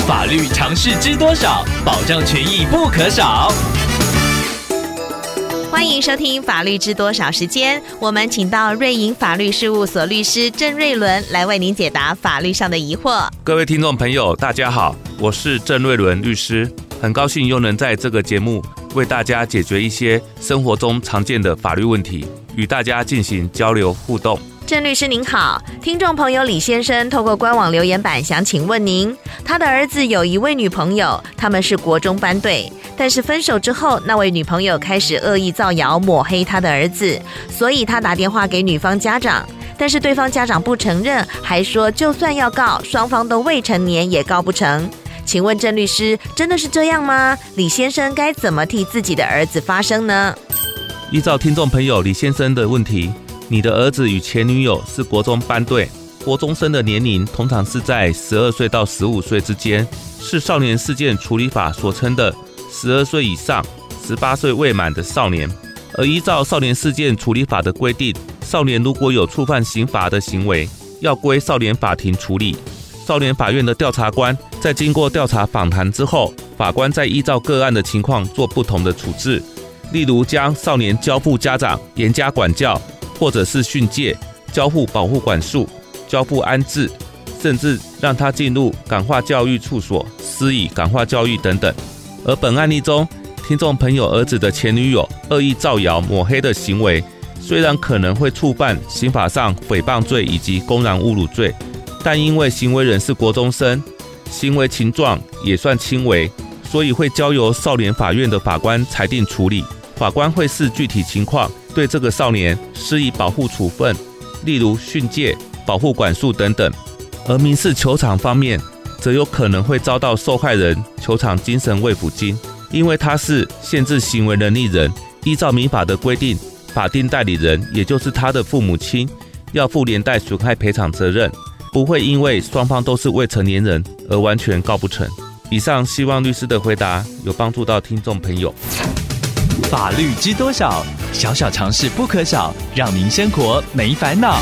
法律常识知多少？保障权益不可少。欢迎收听《法律知多少》时间，我们请到瑞银法律事务所律师郑瑞伦来为您解答法律上的疑惑。各位听众朋友，大家好，我是郑瑞伦律师，很高兴又能在这个节目为大家解决一些生活中常见的法律问题，与大家进行交流互动。郑律师您好，听众朋友李先生透过官网留言板想请问您，他的儿子有一位女朋友，他们是国中班对。但是分手之后，那位女朋友开始恶意造谣抹黑他的儿子，所以他打电话给女方家长，但是对方家长不承认，还说就算要告，双方都未成年也告不成。请问郑律师，真的是这样吗？李先生该怎么替自己的儿子发声呢？依照听众朋友李先生的问题，你的儿子与前女友是国中班对，国中生的年龄通常是在十二岁到十五岁之间，是少年事件处理法所称的。十二岁以上、十八岁未满的少年，而依照少年事件处理法的规定，少年如果有触犯刑法的行为，要归少年法庭处理。少年法院的调查官在经过调查访谈之后，法官再依照个案的情况做不同的处置，例如将少年交付家长严加管教，或者是训诫、交付保护管束、交付安置，甚至让他进入感化教育处所施以感化教育等等。而本案例中，听众朋友儿子的前女友恶意造谣抹黑的行为，虽然可能会触犯刑法上诽谤罪以及公然侮辱罪，但因为行为人是国中生，行为情状也算轻微，所以会交由少年法院的法官裁定处理。法官会视具体情况对这个少年施以保护处分，例如训诫、保护管束等等。而民事球场方面，则有可能会遭到受害人球场精神慰抚金，因为他是限制行为能力人，依照民法的规定，法定代理人也就是他的父母亲要负连带损害赔偿责任，不会因为双方都是未成年人而完全告不成。以上希望律师的回答有帮助到听众朋友。法律知多少？小小尝试不可少，让您生活没烦恼。